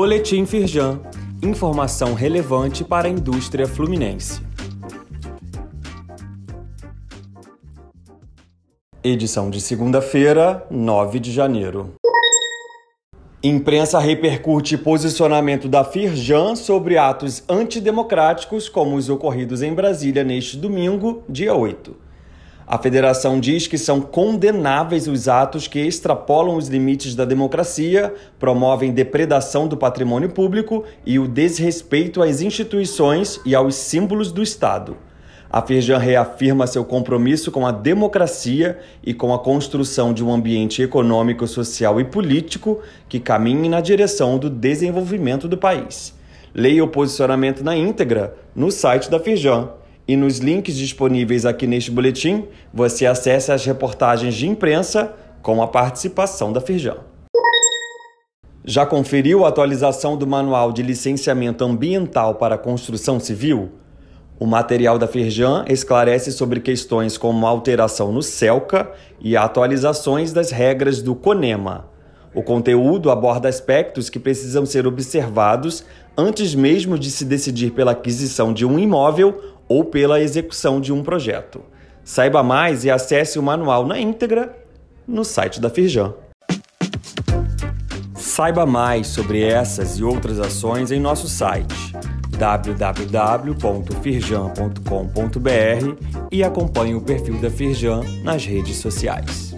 Boletim Firjan. Informação relevante para a indústria fluminense. Edição de segunda-feira, 9 de janeiro. Imprensa repercute posicionamento da Firjan sobre atos antidemocráticos como os ocorridos em Brasília neste domingo, dia 8. A federação diz que são condenáveis os atos que extrapolam os limites da democracia, promovem depredação do patrimônio público e o desrespeito às instituições e aos símbolos do Estado. A Firjan reafirma seu compromisso com a democracia e com a construção de um ambiente econômico, social e político que caminhe na direção do desenvolvimento do país. Leia o posicionamento na íntegra no site da Firjan e nos links disponíveis aqui neste boletim, você acessa as reportagens de imprensa com a participação da Firjan. Já conferiu a atualização do Manual de Licenciamento Ambiental para Construção Civil? O material da Firjan esclarece sobre questões como alteração no CELCA e atualizações das regras do CONEMA. O conteúdo aborda aspectos que precisam ser observados antes mesmo de se decidir pela aquisição de um imóvel ou pela execução de um projeto. Saiba mais e acesse o manual na íntegra no site da Firjan. Saiba mais sobre essas e outras ações em nosso site www.firjan.com.br e acompanhe o perfil da Firjan nas redes sociais.